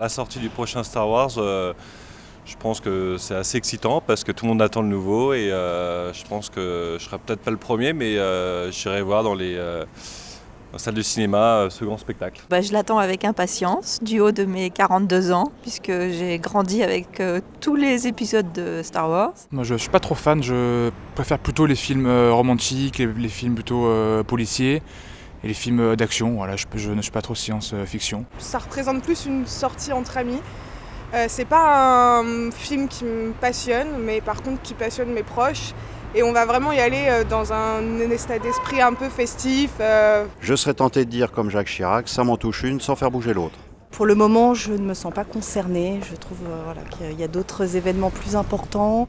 La sortie du prochain Star Wars, euh, je pense que c'est assez excitant parce que tout le monde attend le nouveau et euh, je pense que je serai peut-être pas le premier, mais euh, j'irai voir dans les euh, salle de cinéma euh, ce grand spectacle. Bah, je l'attends avec impatience, du haut de mes 42 ans, puisque j'ai grandi avec euh, tous les épisodes de Star Wars. Moi, je suis pas trop fan. Je préfère plutôt les films euh, romantiques, les, les films plutôt euh, policiers et les films euh, d'action. Voilà, je, je ne suis pas trop science-fiction. Ça représente plus une sortie entre amis. Euh, c'est pas un film qui me passionne, mais par contre qui passionne mes proches. Et on va vraiment y aller euh, dans un état d'esprit un peu festif. euh, Je serais tenté de dire comme Jacques Chirac, ça m'en touche une sans faire bouger l'autre. Pour le moment, je ne me sens pas concernée. Je trouve euh, voilà, qu'il y a d'autres événements plus importants.